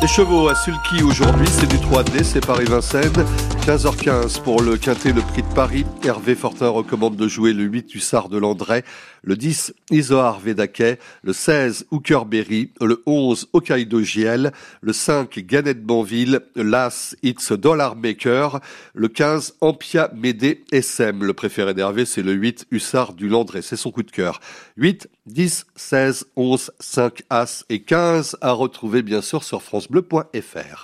Les chevaux à Sulky aujourd'hui, c'est du 3D, c'est Paris-Vincennes. 15h15 pour le Quintet, le prix de Paris. Hervé Fortin recommande de jouer le 8 Hussard de Landré, le 10 Isoar Védaquet, le 16 Hooker Berry, le 11 Hokkaido Giel, le 5 Ganette Banville, l'As It's Dollar Maker, le 15 Ampia Médé SM. Le préféré d'Hervé, c'est le 8 Hussard du Landré, c'est son coup de cœur. 8, 10, 16, 11, 5 As et 15 à retrouver bien sûr sur France bleu.fr.